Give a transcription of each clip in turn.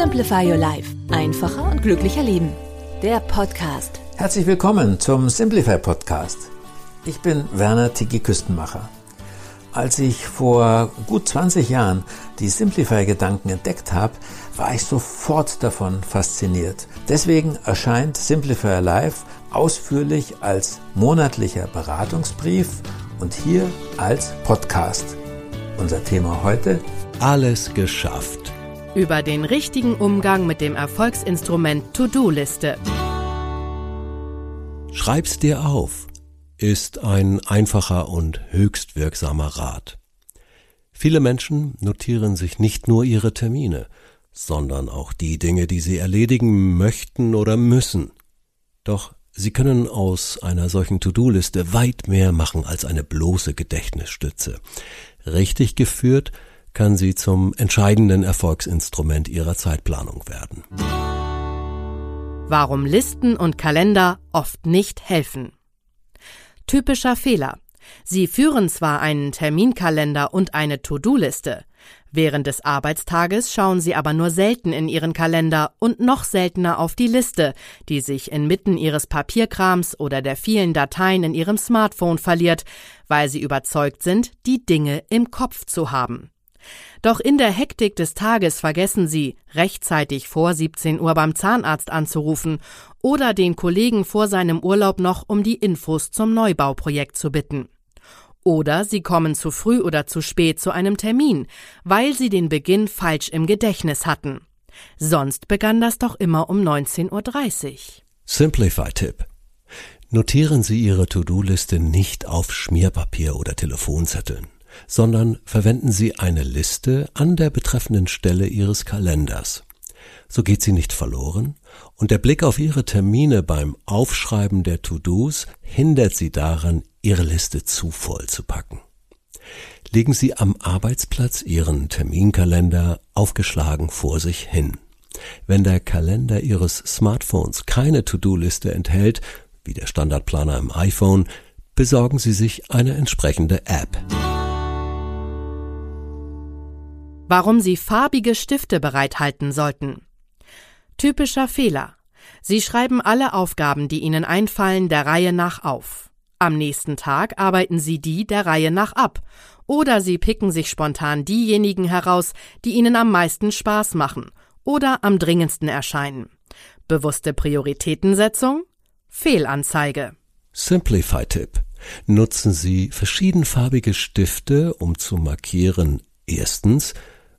Simplify Your Life. Einfacher und glücklicher Leben. Der Podcast. Herzlich willkommen zum Simplify Podcast. Ich bin Werner Tiki Küstenmacher. Als ich vor gut 20 Jahren die Simplify-Gedanken entdeckt habe, war ich sofort davon fasziniert. Deswegen erscheint Simplify Live ausführlich als monatlicher Beratungsbrief und hier als Podcast. Unser Thema heute? Alles geschafft. Über den richtigen Umgang mit dem Erfolgsinstrument To-Do-Liste. Schreib's dir auf ist ein einfacher und höchst wirksamer Rat. Viele Menschen notieren sich nicht nur ihre Termine, sondern auch die Dinge, die sie erledigen möchten oder müssen. Doch sie können aus einer solchen To-Do-Liste weit mehr machen als eine bloße Gedächtnisstütze. Richtig geführt kann sie zum entscheidenden Erfolgsinstrument ihrer Zeitplanung werden. Warum Listen und Kalender oft nicht helfen. Typischer Fehler. Sie führen zwar einen Terminkalender und eine To-Do-Liste. Während des Arbeitstages schauen Sie aber nur selten in Ihren Kalender und noch seltener auf die Liste, die sich inmitten Ihres Papierkrams oder der vielen Dateien in Ihrem Smartphone verliert, weil Sie überzeugt sind, die Dinge im Kopf zu haben. Doch in der Hektik des Tages vergessen Sie, rechtzeitig vor 17 Uhr beim Zahnarzt anzurufen oder den Kollegen vor seinem Urlaub noch um die Infos zum Neubauprojekt zu bitten. Oder Sie kommen zu früh oder zu spät zu einem Termin, weil Sie den Beginn falsch im Gedächtnis hatten. Sonst begann das doch immer um 19.30 Uhr. Simplify-Tipp. Notieren Sie Ihre To-Do-Liste nicht auf Schmierpapier oder Telefonzetteln sondern verwenden Sie eine Liste an der betreffenden Stelle Ihres Kalenders. So geht sie nicht verloren und der Blick auf Ihre Termine beim Aufschreiben der To-Dos hindert Sie daran, Ihre Liste zu voll zu packen. Legen Sie am Arbeitsplatz Ihren Terminkalender aufgeschlagen vor sich hin. Wenn der Kalender Ihres Smartphones keine To-Do-Liste enthält, wie der Standardplaner im iPhone, besorgen Sie sich eine entsprechende App. Warum Sie farbige Stifte bereithalten sollten. Typischer Fehler. Sie schreiben alle Aufgaben, die Ihnen einfallen, der Reihe nach auf. Am nächsten Tag arbeiten Sie die der Reihe nach ab. Oder Sie picken sich spontan diejenigen heraus, die Ihnen am meisten Spaß machen oder am dringendsten erscheinen. Bewusste Prioritätensetzung? Fehlanzeige. Simplify-Tipp. Nutzen Sie verschiedenfarbige Stifte, um zu markieren, erstens,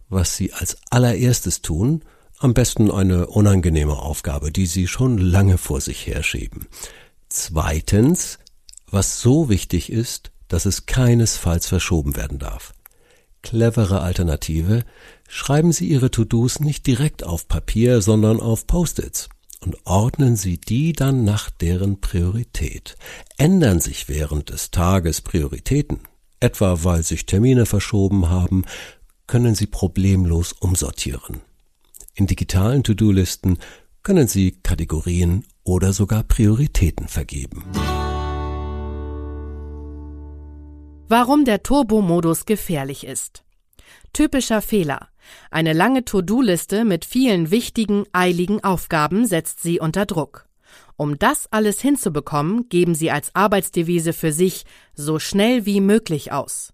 was Sie als allererstes tun, am besten eine unangenehme Aufgabe, die Sie schon lange vor sich herschieben. Zweitens, was so wichtig ist, dass es keinesfalls verschoben werden darf. Clevere Alternative, schreiben Sie Ihre To-Dos nicht direkt auf Papier, sondern auf Post-its und ordnen Sie die dann nach deren Priorität. Ändern sich während des Tages Prioritäten, etwa weil sich Termine verschoben haben können Sie problemlos umsortieren. In digitalen To-Do-Listen können Sie Kategorien oder sogar Prioritäten vergeben. Warum der Turbo-Modus gefährlich ist. Typischer Fehler. Eine lange To-Do-Liste mit vielen wichtigen, eiligen Aufgaben setzt Sie unter Druck. Um das alles hinzubekommen, geben Sie als Arbeitsdevise für sich so schnell wie möglich aus.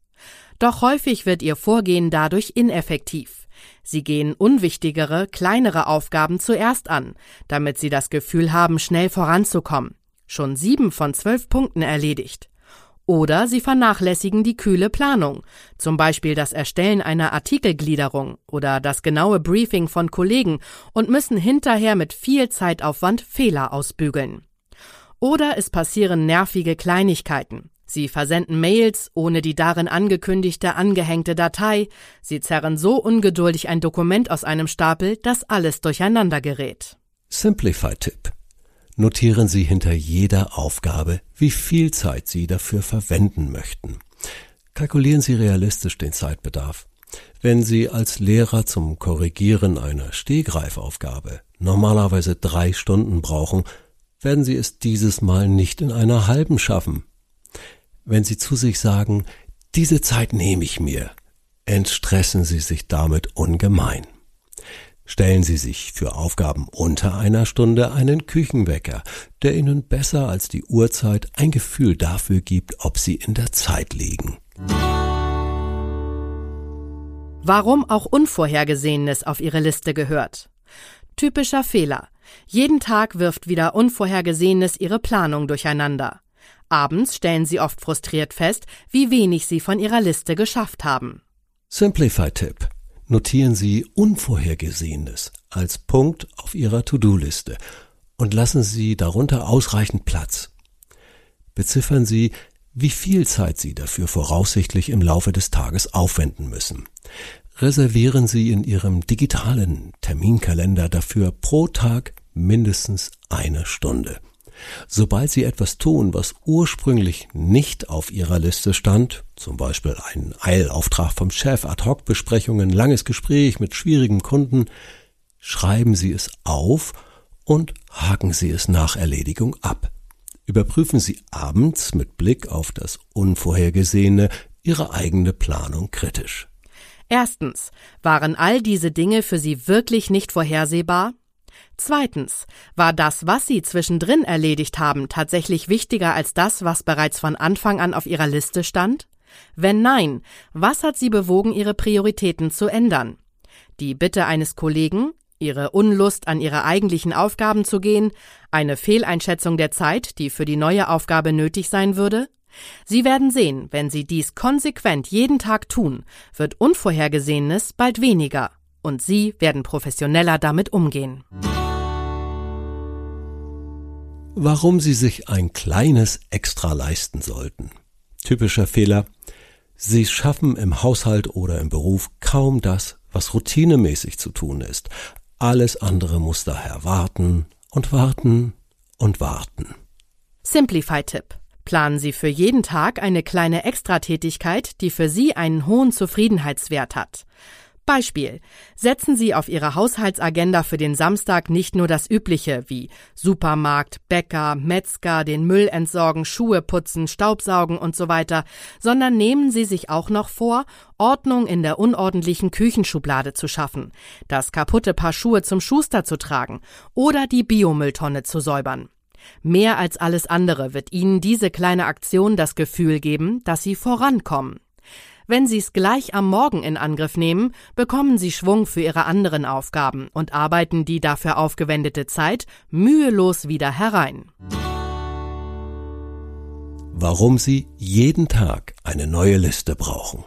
Doch häufig wird ihr Vorgehen dadurch ineffektiv. Sie gehen unwichtigere, kleinere Aufgaben zuerst an, damit sie das Gefühl haben, schnell voranzukommen. Schon sieben von zwölf Punkten erledigt. Oder sie vernachlässigen die kühle Planung, zum Beispiel das Erstellen einer Artikelgliederung oder das genaue Briefing von Kollegen und müssen hinterher mit viel Zeitaufwand Fehler ausbügeln. Oder es passieren nervige Kleinigkeiten. Sie versenden Mails ohne die darin angekündigte angehängte Datei, sie zerren so ungeduldig ein Dokument aus einem Stapel, dass alles durcheinander gerät. Simplify-Tipp. Notieren Sie hinter jeder Aufgabe, wie viel Zeit Sie dafür verwenden möchten. Kalkulieren Sie realistisch den Zeitbedarf. Wenn Sie als Lehrer zum Korrigieren einer Stehgreifaufgabe normalerweise drei Stunden brauchen, werden Sie es dieses Mal nicht in einer halben schaffen. Wenn Sie zu sich sagen, diese Zeit nehme ich mir, entstressen Sie sich damit ungemein. Stellen Sie sich für Aufgaben unter einer Stunde einen Küchenwecker, der Ihnen besser als die Uhrzeit ein Gefühl dafür gibt, ob Sie in der Zeit liegen. Warum auch Unvorhergesehenes auf Ihre Liste gehört. Typischer Fehler. Jeden Tag wirft wieder Unvorhergesehenes Ihre Planung durcheinander. Abends stellen Sie oft frustriert fest, wie wenig Sie von Ihrer Liste geschafft haben. Simplify-Tipp. Notieren Sie Unvorhergesehenes als Punkt auf Ihrer To-Do-Liste und lassen Sie darunter ausreichend Platz. Beziffern Sie, wie viel Zeit Sie dafür voraussichtlich im Laufe des Tages aufwenden müssen. Reservieren Sie in Ihrem digitalen Terminkalender dafür pro Tag mindestens eine Stunde. Sobald Sie etwas tun, was ursprünglich nicht auf Ihrer Liste stand, zum Beispiel ein Eilauftrag vom Chef, Ad-Hoc-Besprechungen, langes Gespräch mit schwierigen Kunden, schreiben Sie es auf und haken Sie es nach Erledigung ab. Überprüfen Sie abends mit Blick auf das Unvorhergesehene Ihre eigene Planung kritisch. Erstens, waren all diese Dinge für Sie wirklich nicht vorhersehbar? Zweitens, war das, was Sie zwischendrin erledigt haben, tatsächlich wichtiger als das, was bereits von Anfang an auf Ihrer Liste stand? Wenn nein, was hat Sie bewogen, Ihre Prioritäten zu ändern? Die Bitte eines Kollegen, Ihre Unlust an Ihre eigentlichen Aufgaben zu gehen, eine Fehleinschätzung der Zeit, die für die neue Aufgabe nötig sein würde? Sie werden sehen, wenn Sie dies konsequent jeden Tag tun, wird Unvorhergesehenes bald weniger und Sie werden professioneller damit umgehen. Warum Sie sich ein kleines Extra leisten sollten. Typischer Fehler. Sie schaffen im Haushalt oder im Beruf kaum das, was routinemäßig zu tun ist. Alles andere muss daher warten und warten und warten. Simplify-Tipp. Planen Sie für jeden Tag eine kleine Extratätigkeit, die für Sie einen hohen Zufriedenheitswert hat. Beispiel. Setzen Sie auf Ihre Haushaltsagenda für den Samstag nicht nur das Übliche wie Supermarkt, Bäcker, Metzger, den Müll entsorgen, Schuhe putzen, Staubsaugen und so weiter, sondern nehmen Sie sich auch noch vor, Ordnung in der unordentlichen Küchenschublade zu schaffen, das kaputte Paar Schuhe zum Schuster zu tragen oder die Biomülltonne zu säubern. Mehr als alles andere wird Ihnen diese kleine Aktion das Gefühl geben, dass Sie vorankommen. Wenn Sie es gleich am Morgen in Angriff nehmen, bekommen Sie Schwung für Ihre anderen Aufgaben und arbeiten die dafür aufgewendete Zeit mühelos wieder herein. Warum Sie jeden Tag eine neue Liste brauchen.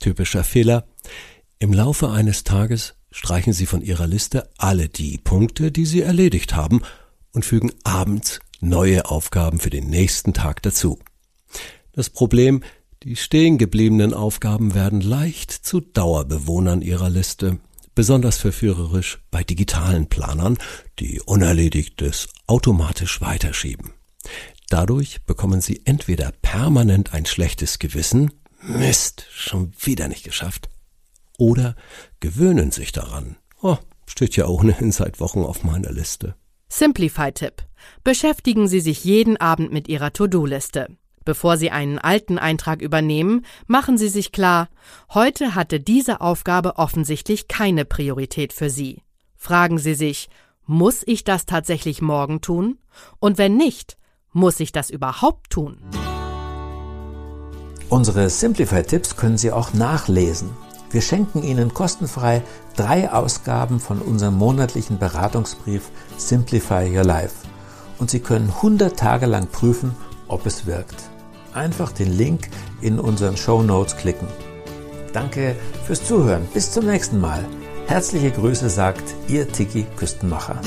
Typischer Fehler. Im Laufe eines Tages streichen Sie von Ihrer Liste alle die Punkte, die Sie erledigt haben und fügen abends neue Aufgaben für den nächsten Tag dazu. Das Problem, die stehen gebliebenen Aufgaben werden leicht zu Dauerbewohnern ihrer Liste, besonders verführerisch bei digitalen Planern, die Unerledigtes automatisch weiterschieben. Dadurch bekommen sie entweder permanent ein schlechtes Gewissen, Mist, schon wieder nicht geschafft, oder gewöhnen sich daran. Oh, steht ja ohnehin seit Wochen auf meiner Liste. Simplify-Tipp. Beschäftigen Sie sich jeden Abend mit Ihrer To-Do-Liste. Bevor Sie einen alten Eintrag übernehmen, machen Sie sich klar, heute hatte diese Aufgabe offensichtlich keine Priorität für Sie. Fragen Sie sich, muss ich das tatsächlich morgen tun? Und wenn nicht, muss ich das überhaupt tun? Unsere Simplify-Tipps können Sie auch nachlesen. Wir schenken Ihnen kostenfrei drei Ausgaben von unserem monatlichen Beratungsbrief Simplify Your Life. Und Sie können 100 Tage lang prüfen, ob es wirkt. Einfach den Link in unseren Show Notes klicken. Danke fürs Zuhören. Bis zum nächsten Mal. Herzliche Grüße sagt Ihr Tiki Küstenmacher.